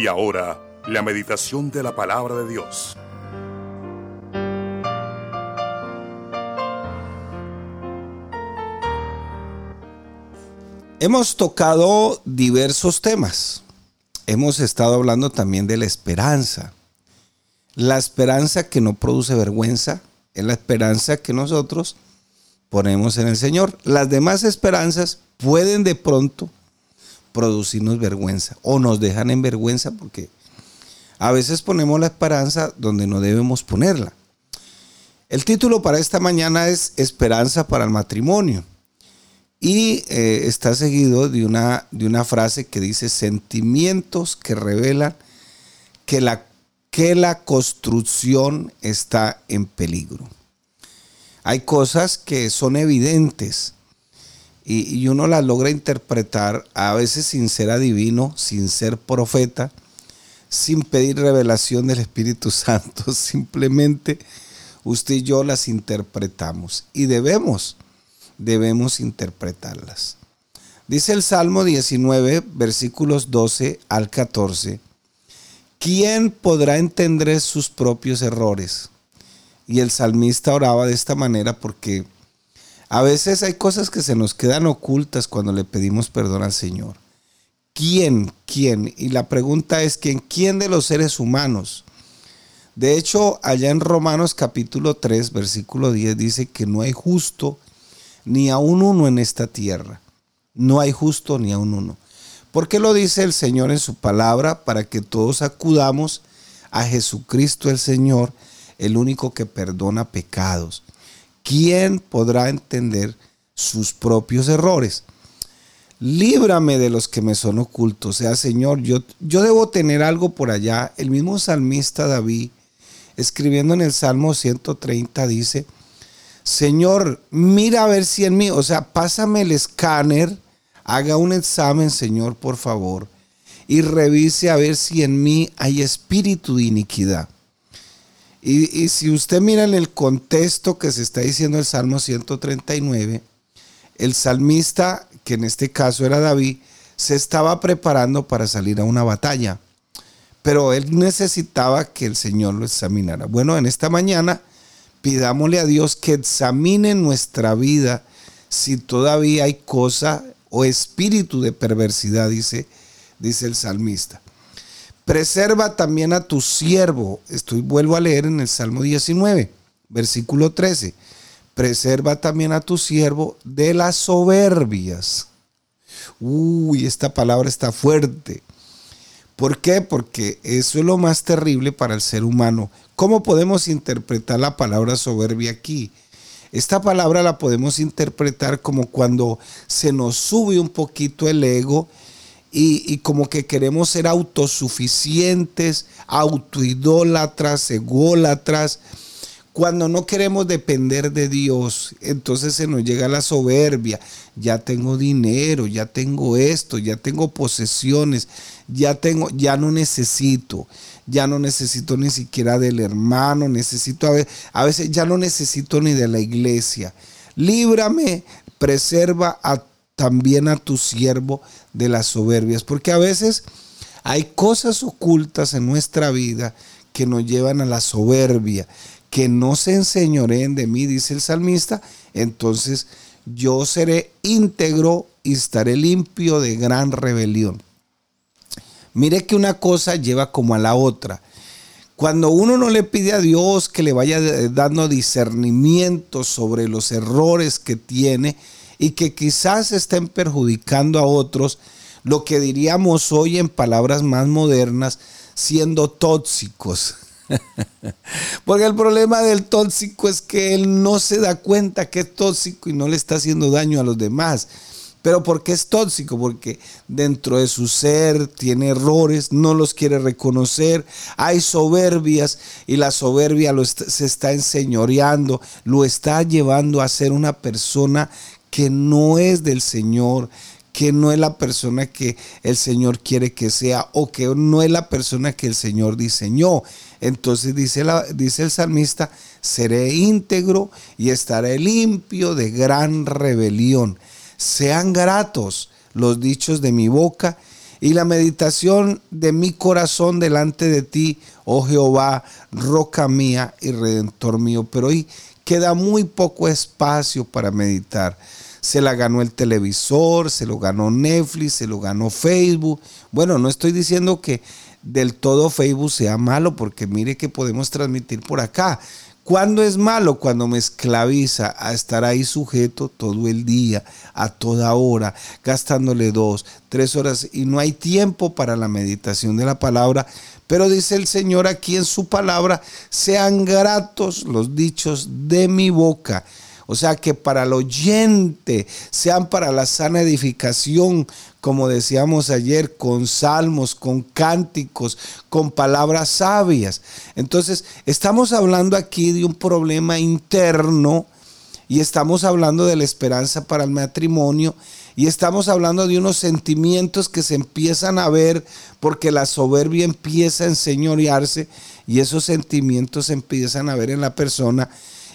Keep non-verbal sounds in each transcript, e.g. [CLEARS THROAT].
Y ahora, la meditación de la palabra de Dios. Hemos tocado diversos temas. Hemos estado hablando también de la esperanza. La esperanza que no produce vergüenza es la esperanza que nosotros ponemos en el Señor. Las demás esperanzas pueden de pronto producirnos vergüenza o nos dejan en vergüenza porque a veces ponemos la esperanza donde no debemos ponerla. El título para esta mañana es Esperanza para el matrimonio y eh, está seguido de una, de una frase que dice sentimientos que revelan que la, que la construcción está en peligro. Hay cosas que son evidentes y, uno las logra interpretar a veces sin ser adivino, sin ser profeta, sin pedir revelación del Espíritu [LAUGHS] Santo, simplemente usted y yo las interpretamos y debemos, debemos interpretarlas. Dice el Salmo 19, versículos 12 al 14, ¿quién podrá entender sus propios errores? Y el salmista oraba de esta manera porque a veces hay cosas que se nos quedan ocultas cuando le pedimos perdón al Señor. ¿Quién? ¿Quién? Y la pregunta es ¿quién? ¿Quién de los seres humanos? De hecho, allá en Romanos capítulo 3, versículo 10 dice que no hay justo ni aún uno en esta tierra. No hay justo ni aún uno. ¿Por qué lo dice el Señor en su palabra? Para que todos acudamos a Jesucristo el Señor, el único que perdona pecados. ¿Quién podrá entender sus propios errores? Líbrame de los que me son ocultos. O sea, Señor, yo, yo debo tener algo por allá. El mismo salmista David, escribiendo en el Salmo 130, dice, Señor, mira a ver si en mí, o sea, pásame el escáner, haga un examen, Señor, por favor, y revise a ver si en mí hay espíritu de iniquidad y, si usted mira en el contexto que se está diciendo el Salmo 139, el salmista, que en este caso era David, se estaba preparando para salir a una batalla, pero él necesitaba que el Señor lo examinara. Bueno, en esta mañana pidámosle a Dios que examine nuestra vida si todavía hay cosa o espíritu de perversidad, dice, dice el salmista. Preserva también a tu siervo. Estoy vuelvo a leer en el Salmo 19, versículo 13. Preserva también a tu siervo de las soberbias. Uy, esta palabra está fuerte. ¿Por qué? Porque eso es lo más terrible para el ser humano. ¿Cómo podemos interpretar la palabra soberbia aquí? Esta palabra la podemos interpretar como cuando se nos sube un poquito el ego y, como que queremos ser autosuficientes, autoidólatras, ególatras, cuando no queremos depender de Dios, entonces se nos llega la soberbia. Ya tengo dinero, ya tengo esto, ya tengo posesiones, ya tengo, ya no necesito, ya no necesito ni siquiera del hermano, necesito a veces, ya no necesito ni de la iglesia. Líbrame, preserva a también a tu siervo de las soberbias, porque a veces hay cosas ocultas en nuestra vida que nos llevan a la soberbia, que no se enseñoreen de mí, dice el salmista, entonces yo seré íntegro y estaré limpio de gran rebelión. Mire que una cosa lleva como a la otra. Cuando uno no le pide a Dios que le vaya dando discernimiento sobre los errores que tiene, y que quizás estén perjudicando a otros, lo que diríamos hoy en palabras más modernas, siendo tóxicos. [LAUGHS] Porque el problema del tóxico es que él no se da cuenta que es tóxico y no le está haciendo daño a los demás. Pero ¿por qué es tóxico? Porque dentro de su ser tiene errores, no los quiere reconocer, hay soberbias y la soberbia lo se está enseñoreando, lo está llevando a ser una persona que no es del Señor, que no es la persona que el Señor quiere que sea o que no es la persona que el Señor diseñó. Entonces dice, la, dice el salmista, seré íntegro y estaré limpio de gran rebelión. Sean gratos los dichos de mi boca y la meditación de mi corazón delante de ti, oh Jehová, roca mía y redentor mío. Pero hoy queda muy poco espacio para meditar. Se la ganó el televisor, se lo ganó Netflix, se lo ganó Facebook. Bueno, no estoy diciendo que del todo Facebook sea malo, porque mire que podemos transmitir por acá. ¿Cuándo es malo? Cuando me esclaviza a estar ahí sujeto todo el día, a toda hora, gastándole dos, tres horas y no hay tiempo para la meditación de la palabra. Pero dice el Señor aquí en su palabra, sean gratos los dichos de mi boca. O sea, que para el oyente sean para la sana edificación, como decíamos ayer, con salmos, con cánticos, con palabras sabias. Entonces, estamos hablando aquí de un problema interno y estamos hablando de la esperanza para el matrimonio y estamos hablando de unos sentimientos que se empiezan a ver porque la soberbia empieza a enseñorearse y esos sentimientos se empiezan a ver en la persona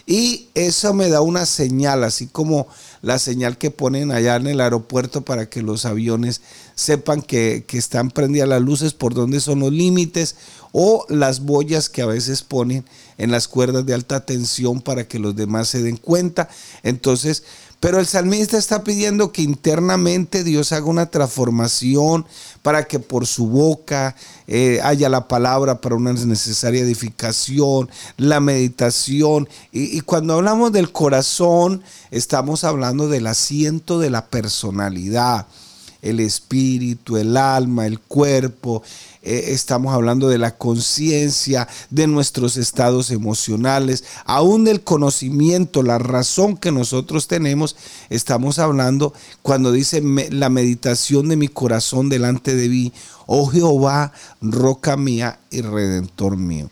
y eso me da una señal, así como la señal que ponen allá en el aeropuerto para que los aviones sepan que, están prendidas las luces, por dónde son los límites, o las boyas que a veces ponen en las cuerdas de alta tensión para que los demás se den cuenta. Entonces, pero el salmista está pidiendo que internamente Dios haga una transformación para que por su boca eh, haya la palabra para una necesaria edificación, la meditación. Y, y cuando hablamos del corazón, estamos hablando del asiento de la personalidad el espíritu, el alma, el cuerpo. Eh, estamos hablando de la conciencia, de nuestros estados emocionales, aún del conocimiento, la razón que nosotros tenemos. Estamos hablando cuando dice la meditación de mi corazón delante de mí, oh Jehová, roca mía y redentor mío.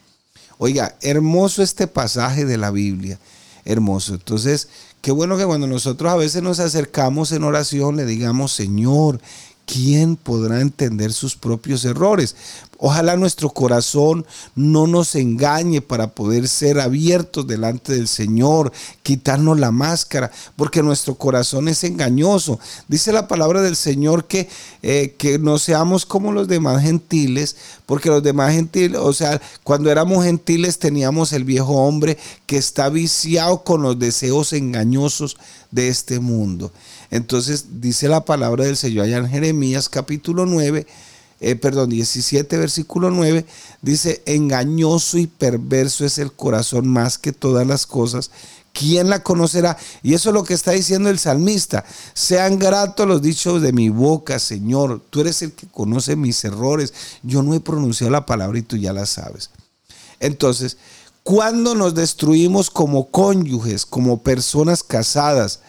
Oiga, hermoso este pasaje de la Biblia, hermoso. Entonces, Qué bueno que cuando nosotros a veces nos acercamos en oración le digamos, Señor, ¿quién podrá entender sus propios errores? Ojalá nuestro corazón no nos engañe para poder ser abiertos delante del Señor, quitarnos la máscara, porque nuestro corazón es engañoso. Dice la palabra del Señor que, eh, que no seamos como los demás gentiles, porque los demás gentiles, o sea, cuando éramos gentiles teníamos el viejo hombre que está viciado con los deseos engañosos de este mundo. Entonces dice la palabra del Señor allá en Jeremías capítulo 9 eh, perdón, 17, versículo 9, dice, engañoso y perverso es el corazón más que todas las cosas. ¿Quién la conocerá? Y eso es lo que está diciendo el salmista. Sean gratos los dichos de mi boca, Señor. Tú eres el que conoce mis errores. Yo no he pronunciado la palabra y tú ya la sabes. Entonces, cuando nos destruimos como cónyuges, como personas casadas,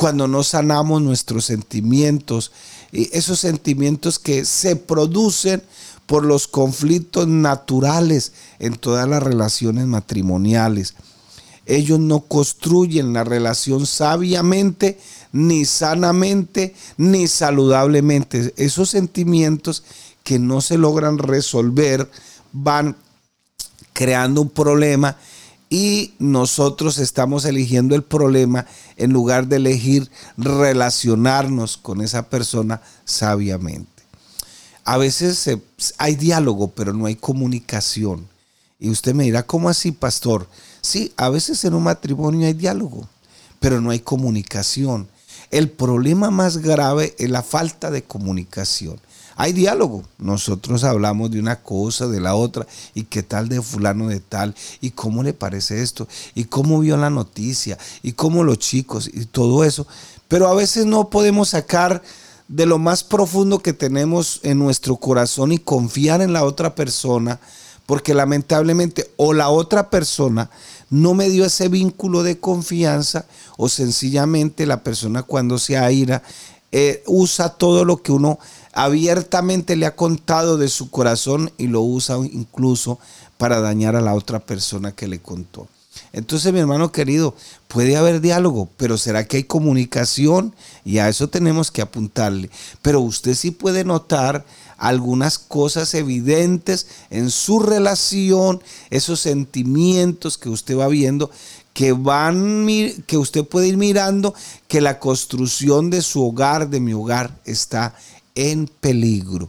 cuando no sanamos nuestros sentimientos, esos sentimientos que se producen por los conflictos naturales en todas las relaciones matrimoniales. Ellos no construyen la relación sabiamente, ni sanamente, ni saludablemente. Esos sentimientos que no se logran resolver van creando un problema y nosotros estamos eligiendo el problema en lugar de elegir relacionarnos con esa persona sabiamente. A veces hay diálogo, pero no hay comunicación. Y usted me dirá, ¿cómo así, pastor? Sí, a veces en un matrimonio hay diálogo, pero no hay comunicación. El problema más grave es la falta de comunicación. Hay diálogo. Nosotros hablamos de una cosa, de la otra, y qué tal de fulano de tal, y cómo le parece esto, y cómo vio la noticia, y cómo los chicos, y todo eso. Pero a veces no podemos sacar de lo más profundo que tenemos en nuestro corazón y confiar en la otra persona, porque lamentablemente o la otra persona no me dio ese vínculo de confianza o sencillamente la persona cuando se aira eh, usa todo lo que uno abiertamente le ha contado de su corazón y lo usa incluso para dañar a la otra persona que le contó. Entonces, mi hermano querido, puede haber diálogo, pero ¿será que hay comunicación? Y a eso tenemos que apuntarle. Pero usted sí puede notar algunas cosas evidentes en su relación, esos sentimientos que usted va viendo, que van que usted puede ir mirando que la construcción de su hogar, de mi hogar está en peligro.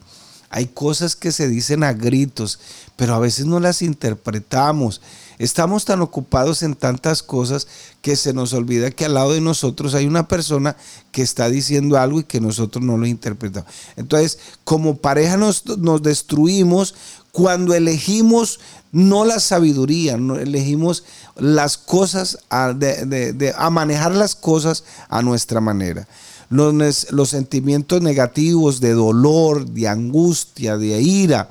Hay cosas que se dicen a gritos, pero a veces no las interpretamos. Estamos tan ocupados en tantas cosas que se nos olvida que al lado de nosotros hay una persona que está diciendo algo y que nosotros no lo interpretamos. Entonces, como pareja nos, nos destruimos cuando elegimos no la sabiduría, elegimos las cosas, a, manejar las cosas a nuestra manera. Los, sentimientos negativos de dolor, de angustia, de ira,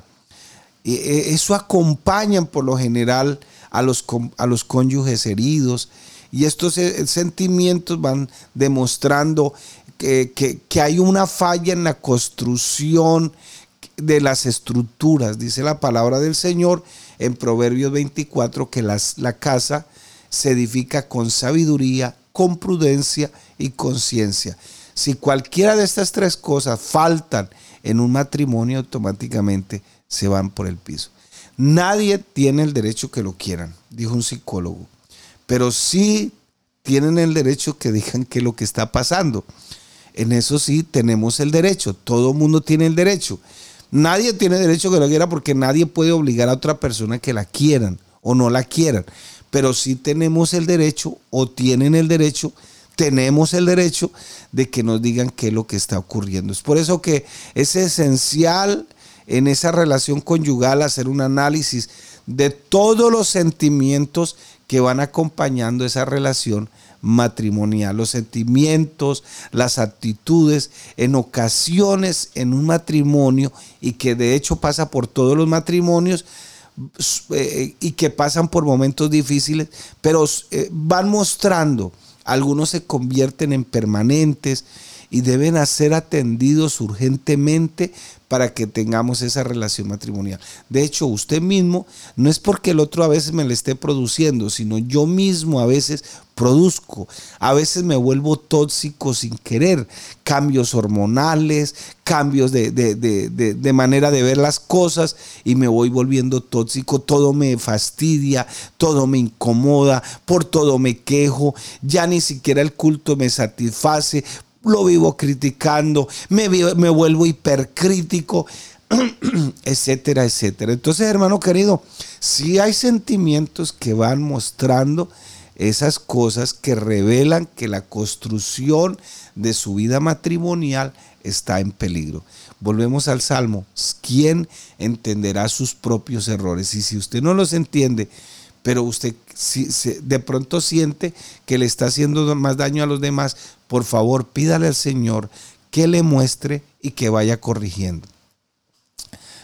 e, eso acompañan por lo general a los, a los cónyuges heridos. Y estos eh, sentimientos van demostrando que, que, hay una falla en la construcción de las estructuras. Dice la palabra del Señor en Proverbios 24 que las, la casa se edifica con sabiduría, con prudencia y conciencia. Si cualquiera de estas tres cosas faltan en un matrimonio, automáticamente se van por el piso. Nadie tiene el derecho que lo quieran, dijo un psicólogo, pero sí tienen el derecho que digan qué es lo que está pasando. En eso sí tenemos el derecho, todo mundo tiene el derecho. Nadie tiene derecho que lo quiera porque nadie puede obligar a otra persona que la quieran o no la quieran. Pero sí tenemos el derecho o tienen el derecho, tenemos el derecho de que nos digan qué es lo que está ocurriendo. Es por eso que es esencial en esa relación conyugal hacer un análisis de todos los sentimientos que van acompañando esa relación matrimonial, los sentimientos, las actitudes, en ocasiones en un matrimonio y que de hecho pasa por todos los matrimonios eh, y que pasan por momentos difíciles, pero eh, van mostrando, algunos se convierten en permanentes y deben ser atendidos urgentemente para que tengamos esa relación matrimonial. De hecho, usted mismo, no es porque el otro a veces me le esté produciendo, sino yo mismo a veces produzco. A veces me vuelvo tóxico sin querer. Cambios hormonales, cambios de, de, manera de ver las cosas y me voy volviendo tóxico. Todo me fastidia, todo me incomoda, por todo me quejo. Ya ni siquiera el culto me satisface lo vivo criticando, me, me vuelvo hipercrítico, [CLEARS THROAT] etcétera, etcétera. Entonces, hermano querido, si hay sentimientos que van mostrando esas cosas que revelan que la construcción de su vida matrimonial está en peligro. Volvemos al Salmo. ¿Quién entenderá sus propios errores? Y si usted no los entiende, pero usted si, de pronto siente que le está haciendo más daño a los demás, por favor pídale al Señor que le muestre y que vaya corrigiendo.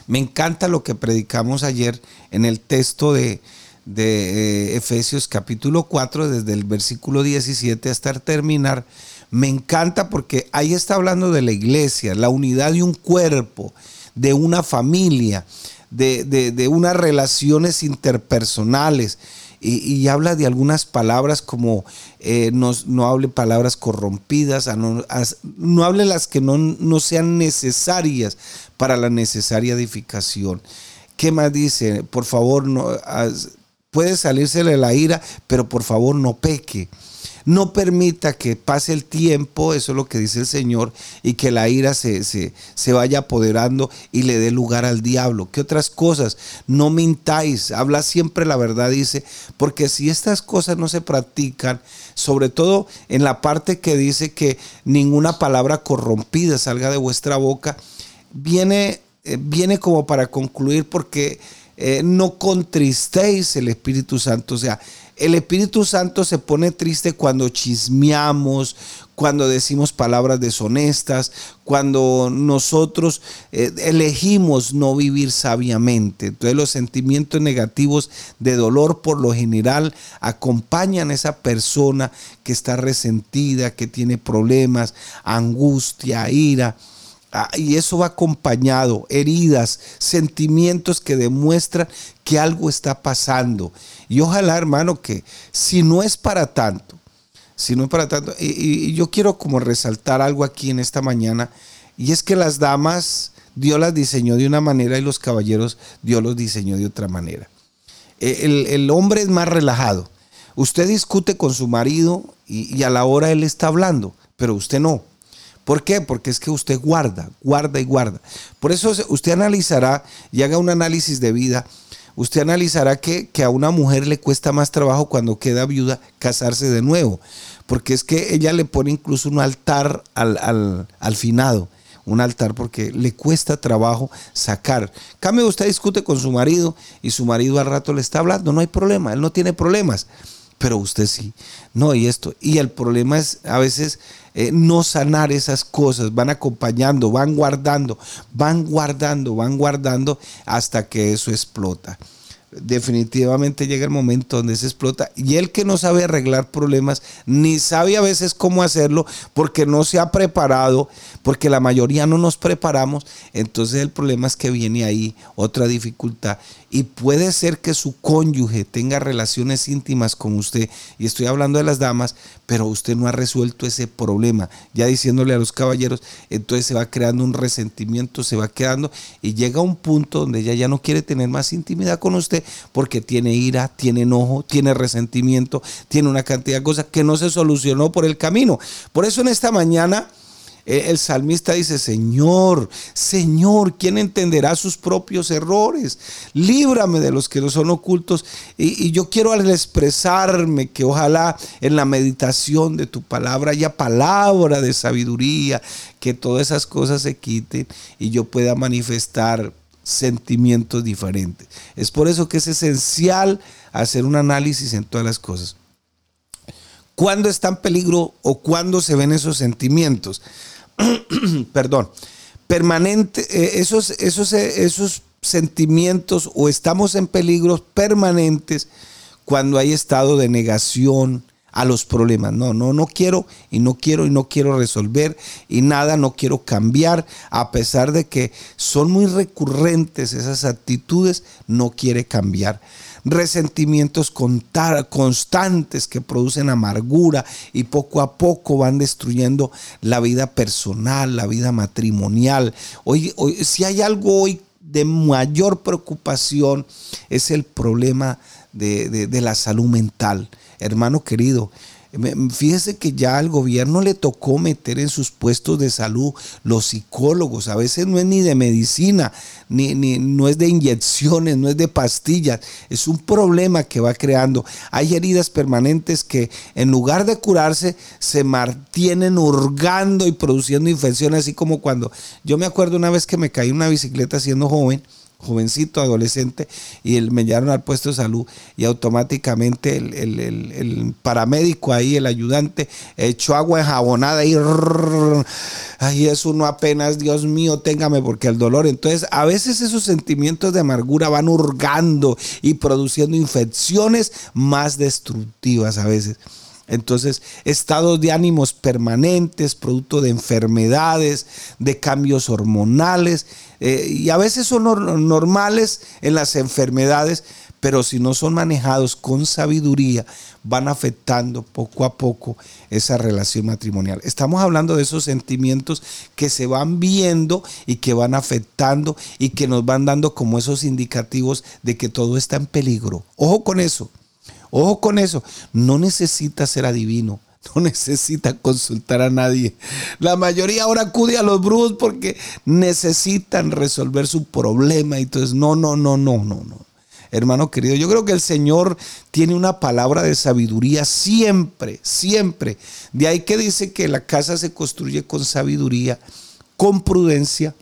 Me encanta lo que predicamos ayer en el texto de, de eh, Efesios capítulo 4, desde el versículo 17 hasta terminar. Me encanta porque ahí está hablando de la iglesia, la unidad de un cuerpo, de una familia de, unas relaciones interpersonales. Y, habla de algunas palabras como eh, no, hable palabras corrompidas, no, hable las que no, sean necesarias para la necesaria edificación. ¿Qué más dice? Por favor, no, puede salírsele la ira, pero por favor no peque. No permita que pase el tiempo, eso es lo que dice el Señor, y que la ira se, se, vaya apoderando y le dé lugar al diablo. ¿Qué otras cosas? No mintáis, habla siempre la verdad, dice, porque si estas cosas no se practican, sobre todo en la parte que dice que ninguna palabra corrompida salga de vuestra boca, viene, eh, viene como para concluir porque eh, no contristéis el Espíritu Santo, o sea, el Espíritu Santo se pone triste cuando chismeamos, cuando decimos palabras deshonestas, cuando nosotros eh, elegimos no vivir sabiamente. Entonces los sentimientos negativos de dolor por lo general acompañan a esa persona que está resentida, que tiene problemas, angustia, ira. Ah, y eso va acompañado, heridas, sentimientos que demuestran que algo está pasando. Y ojalá, hermano, que si no es para tanto, si no es para tanto, y, yo quiero como resaltar algo aquí en esta mañana, y es que las damas Dios las diseñó de una manera y los caballeros Dios los diseñó de otra manera. E, el, el hombre es más relajado. Usted discute con su marido y, y a la hora él está hablando, pero usted no ¿Por qué? Porque es que usted guarda, guarda y guarda. Por eso usted analizará y haga un análisis de vida. Usted analizará que, a una mujer le cuesta más trabajo cuando queda viuda casarse de nuevo. Porque es que ella le pone incluso un altar al, al finado un altar porque le cuesta trabajo sacar. Cambio, usted discute con su marido y su marido al rato le está hablando, no hay problema, él no tiene problemas pero usted sí. No, y esto. Y el problema es a veces eh, no sanar esas cosas, van acompañando, van guardando, van guardando, van guardando hasta que eso explota definitivamente llega el momento donde se explota. Y el que no sabe arreglar problemas ni sabe a veces cómo hacerlo porque no se ha preparado, porque la mayoría no nos preparamos, entonces el problema es que viene ahí otra dificultad. Y puede ser que su cónyuge tenga relaciones íntimas con usted y estoy hablando de las damas, pero usted no ha resuelto ese problema, ya diciéndole a los caballeros, entonces se va creando un resentimiento, se va quedando y llega un punto donde ella ya no quiere tener más intimidad con usted porque tiene ira, tiene enojo, tiene resentimiento, tiene una cantidad de cosas que no se solucionó por el camino. Por eso en esta mañana el salmista dice, Señor, Señor, ¿quién entenderá sus propios errores? Líbrame de los que no son ocultos. Y, y, yo quiero al expresarme que ojalá en la meditación de tu palabra haya palabra de sabiduría, que todas esas cosas se quiten y yo pueda manifestar sentimientos diferentes. Es por eso que es esencial hacer un análisis en todas las cosas. ¿Cuándo está en peligro o cuándo se ven esos sentimientos? [CLEARS THROAT] Perdón. Permanente, eh, esos, esos, eh, esos sentimientos o estamos en peligros permanentes cuando hay estado de negación, a los problemas. No, no, no quiero y no quiero y no quiero resolver y nada, no quiero cambiar, a pesar de que son muy recurrentes esas actitudes, no quiere cambiar. Resentimientos constantes que producen amargura y poco a poco van destruyendo la vida personal, la vida matrimonial. Hoy, hoy si hay algo hoy de mayor preocupación es el problema de la salud mental hermano querido, Fíjese que ya al gobierno le tocó meter en sus puestos de salud los psicólogos. A veces no es ni de medicina, ni, ni, no es de inyecciones, no es de pastillas. Es un problema que va creando. Hay heridas permanentes que en lugar de curarse se mantienen hurgando y produciendo infecciones, así como cuando yo me acuerdo una vez que me caí en una bicicleta siendo joven jovencito, adolescente, y me llevaron al puesto de salud y automáticamente el, paramédico ahí, el ayudante, echó agua enjabonada y ahí es uno apenas, Dios mío, téngame porque el dolor. Entonces, a veces esos sentimientos de amargura van hurgando y produciendo infecciones más destructivas a veces. Entonces, estados de ánimos permanentes, producto de enfermedades, de cambios hormonales, eh, y a veces son normales en las enfermedades, pero si no son manejados con sabiduría, van afectando poco a poco esa relación matrimonial. Estamos hablando de esos sentimientos que se van viendo y que van afectando y que nos van dando como esos indicativos de que todo está en peligro. Ojo con eso. Ojo con eso, no necesita ser adivino, [LAUGHS] no necesita consultar a nadie. La mayoría ahora acude a los brujos porque necesitan resolver su problema. Entonces, no, no, no, no, no, no. Hermano querido, yo creo que el Señor tiene una palabra de sabiduría siempre, siempre. De ahí que dice que la casa se construye con sabiduría, con prudencia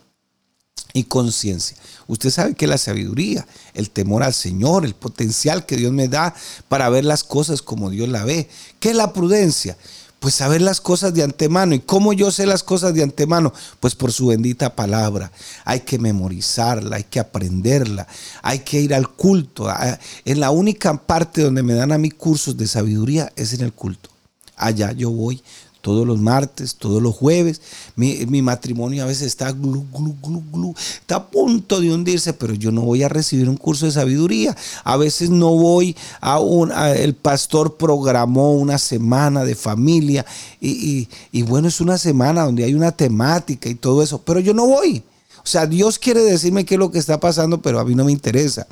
y conciencia. Usted sabe que la sabiduría, el temor al Señor, el potencial que Dios me da para ver las cosas como Dios la ve. ¿Qué es la prudencia? Pues saber las cosas de antemano. ¿Y cómo yo sé las cosas de antemano? Pues por su bendita palabra. Hay que memorizarla, hay que aprenderla, hay que ir al culto. Ah, en la única parte donde me dan a mí cursos de sabiduría es en el culto. Allá yo voy todos los martes, todos los jueves. Mi, matrimonio a veces está glu, glu, glu, glu, está a punto de hundirse, pero yo no voy a recibir un curso de sabiduría. A veces no voy a un, el pastor programó una semana de familia y, y bueno, es una semana donde hay una temática y todo eso, pero yo no voy. O sea, Dios quiere decirme qué es lo que está pasando, pero a mí no me interesa.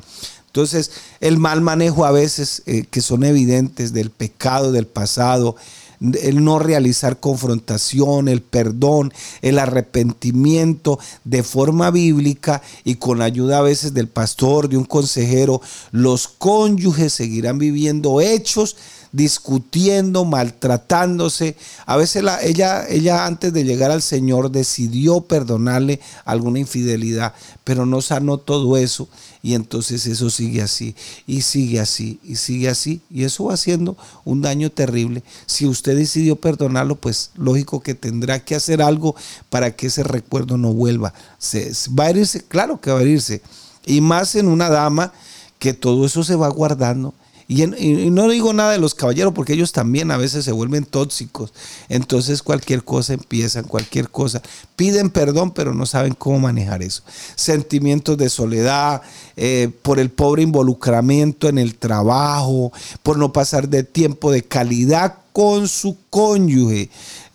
Entonces, el mal manejo a veces eh, que son evidentes del pecado del pasado, el no realizar confrontación, el perdón, el arrepentimiento de forma bíblica y con la ayuda a veces del pastor, de un consejero, los cónyuges seguirán viviendo hechos discutiendo, maltratándose. A veces la, ella, ella antes de llegar al Señor decidió perdonarle alguna infidelidad, pero no sanó todo eso y entonces eso sigue así y sigue así y sigue así y eso va haciendo un daño terrible. Si usted decidió perdonarlo, pues lógico que tendrá que hacer algo para que ese recuerdo no vuelva. Se, va a herirse, claro que va a herirse. Y más en una dama que todo eso se va guardando y, no digo nada de los caballeros porque ellos también a veces se vuelven tóxicos. Entonces cualquier cosa empiezan, cualquier cosa. Piden perdón pero no saben cómo manejar eso. Sentimientos de soledad, eh, por el pobre involucramiento en el trabajo, por no pasar de tiempo de calidad con su cónyuge,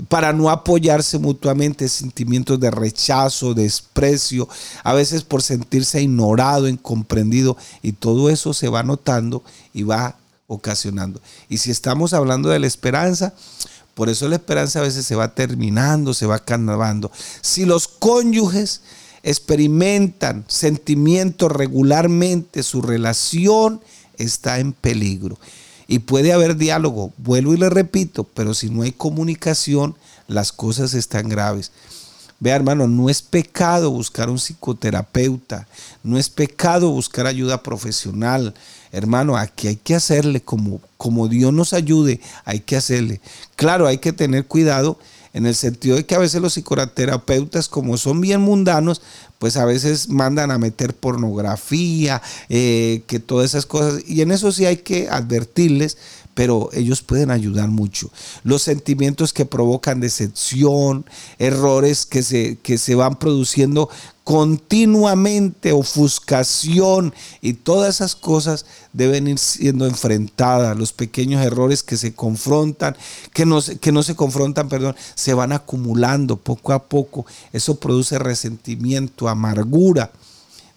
para no apoyarse mutuamente, sentimientos de rechazo, desprecio, a veces por sentirse ignorado, incomprendido, y todo eso se va notando y va ocasionando. Y si estamos hablando de la esperanza, por eso la esperanza a veces se va terminando, se va acabando. Si los cónyuges experimentan sentimientos regularmente, su relación está en peligro. Y puede haber diálogo, vuelvo y le repito, pero si no hay comunicación, las cosas están graves. Vea, hermano, no es pecado buscar un psicoterapeuta, no es pecado buscar ayuda profesional. Hermano, aquí hay que hacerle como, como Dios nos ayude, hay que hacerle. Claro, hay que tener cuidado en el sentido de que a veces los psicoterapeutas, como son bien mundanos, pues a veces mandan a meter pornografía, eh, que todas esas cosas, y en eso sí hay que advertirles, pero ellos pueden ayudar mucho. Los sentimientos que provocan decepción, errores que se, que se van produciendo continuamente, ofuscación y todas esas cosas deben ir siendo enfrentadas. Los pequeños errores que se confrontan, que no, que no se confrontan, perdón, se van acumulando poco a poco. Eso produce resentimiento, amargura.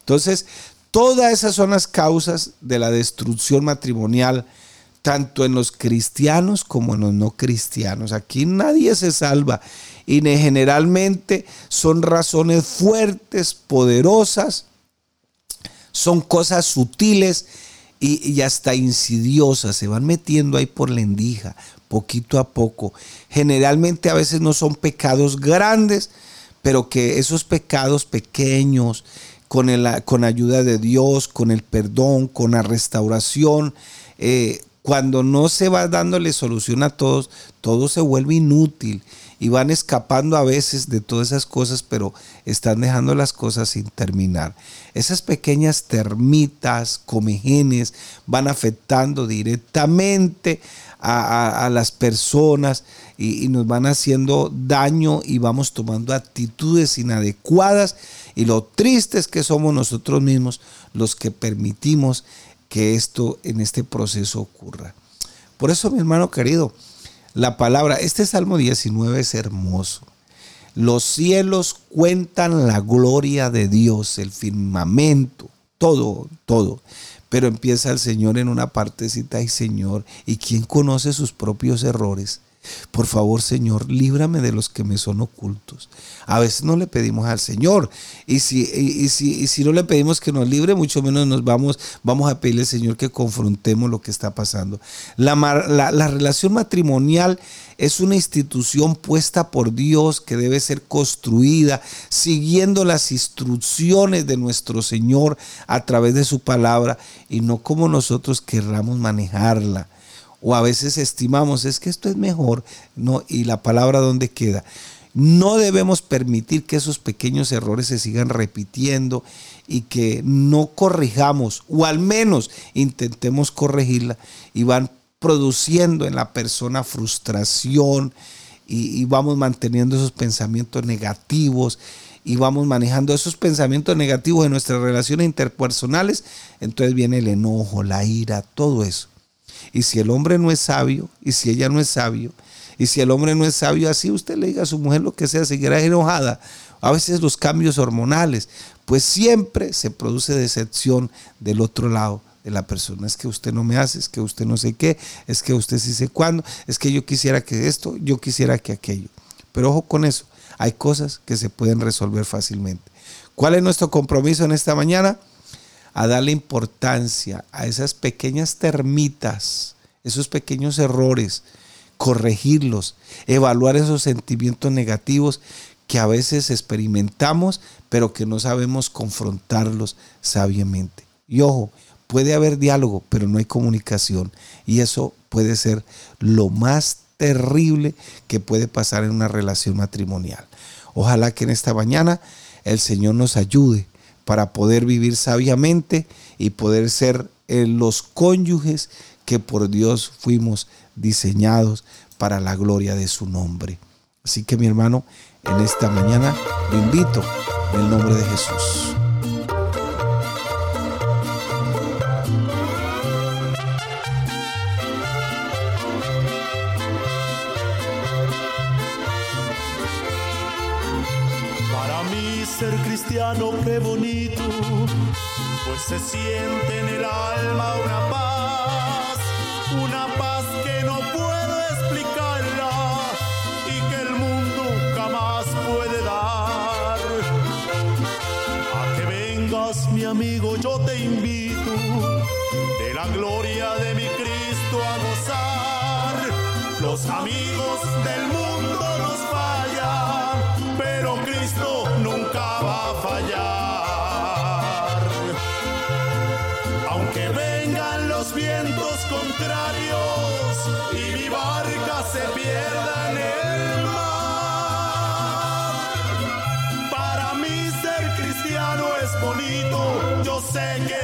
Entonces, todas esas son las causas de la destrucción matrimonial tanto en los cristianos como en los no cristianos. Aquí nadie se salva y generalmente son razones fuertes, poderosas, son cosas sutiles y, hasta insidiosas, se van metiendo ahí por la endija, poquito a poco. Generalmente a veces no son pecados grandes, pero que esos pecados pequeños, con, el, con ayuda de Dios, con el perdón, con la restauración, eh, cuando no se va dándole solución a todos, todo se vuelve inútil y van escapando a veces de todas esas cosas, pero están dejando las cosas sin terminar. Esas pequeñas termitas, comegenes, van afectando directamente a, las personas y, y nos van haciendo daño y vamos tomando actitudes inadecuadas. Y lo triste es que somos nosotros mismos los que permitimos que esto en este proceso ocurra. Por eso, mi hermano querido, la palabra, este Salmo 19 es hermoso. Los cielos cuentan la gloria de Dios, el firmamento, todo, todo. Pero empieza el Señor en una partecita y Señor, ¿y quién conoce sus propios errores? Por favor, Señor, líbrame de los que me son ocultos. A veces no le pedimos al Señor. Y si, y, si, si no le pedimos que nos libre, mucho menos nos vamos, vamos a pedirle al Señor que confrontemos lo que está pasando. La, la relación matrimonial es una institución puesta por Dios que debe ser construida siguiendo las instrucciones de nuestro Señor a través de su palabra y no como nosotros querramos manejarla o a veces estimamos, es que esto es mejor, no, y la palabra dónde queda. No debemos permitir que esos pequeños errores se sigan repitiendo y que no corrijamos, o al menos intentemos corregirla, y van produciendo en la persona frustración y, y vamos manteniendo esos pensamientos negativos y vamos manejando esos pensamientos negativos en nuestras relaciones interpersonales, entonces viene el enojo, la ira, todo eso. Y si el hombre no es sabio, y si ella no es sabio, y si el hombre no es sabio, así usted le diga a su mujer lo que sea, seguirá enojada. A veces los cambios hormonales, pues siempre se produce decepción del otro lado, de la persona. Es que usted no me hace, es que usted no sé qué, es que usted sí sé cuándo, es que yo quisiera que esto, yo quisiera que aquello. Pero ojo con eso, hay cosas que se pueden resolver fácilmente. ¿Cuál es nuestro compromiso en esta mañana? A darle importancia a esas pequeñas termitas, esos pequeños errores, corregirlos, evaluar esos sentimientos negativos que a veces experimentamos, pero que no sabemos confrontarlos sabiamente. Y ojo, puede haber diálogo, pero no hay comunicación. Y eso puede ser lo más terrible que puede pasar en una relación matrimonial. Ojalá que en esta mañana el Señor nos ayude para poder vivir sabiamente y poder ser eh, los cónyuges que por Dios fuimos diseñados para la gloria de su nombre. Así que mi hermano, en esta mañana lo invito en el nombre de Jesús. Cristiano qué bonito, pues se siente en el alma una paz, una paz que no puedo explicarla y que el mundo jamás puede dar. A que vengas mi amigo, yo te invito de la gloria de mi Cristo a gozar. Los amigos yo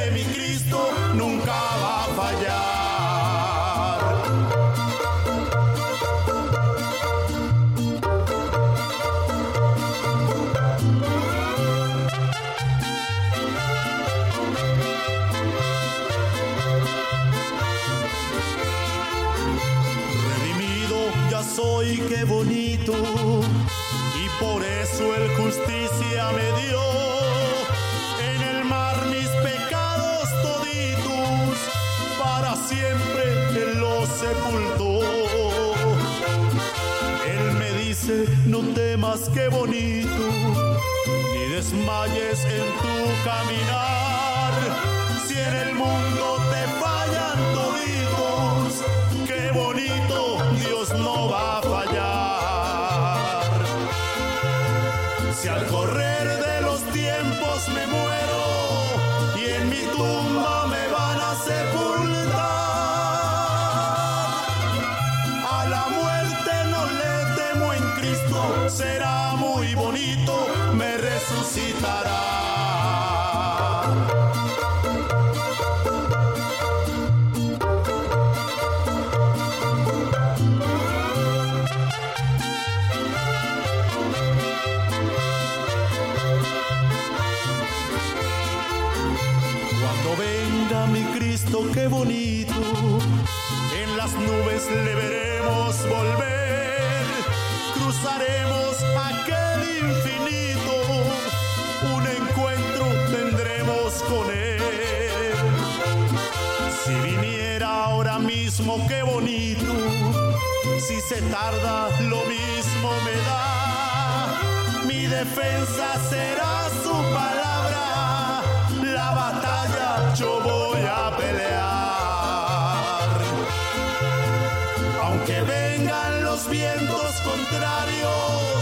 no temas, qué bonito, ni desmayes en tu caminar. Si en el mundo te fallan toditos, qué bonito, en las nubes le veremos volver, cruzaremos aquel infinito, un encuentro tendremos con Él. Si viniera ahora mismo, qué bonito, si se tarda, lo mismo me da, mi defensa será vientos contrarios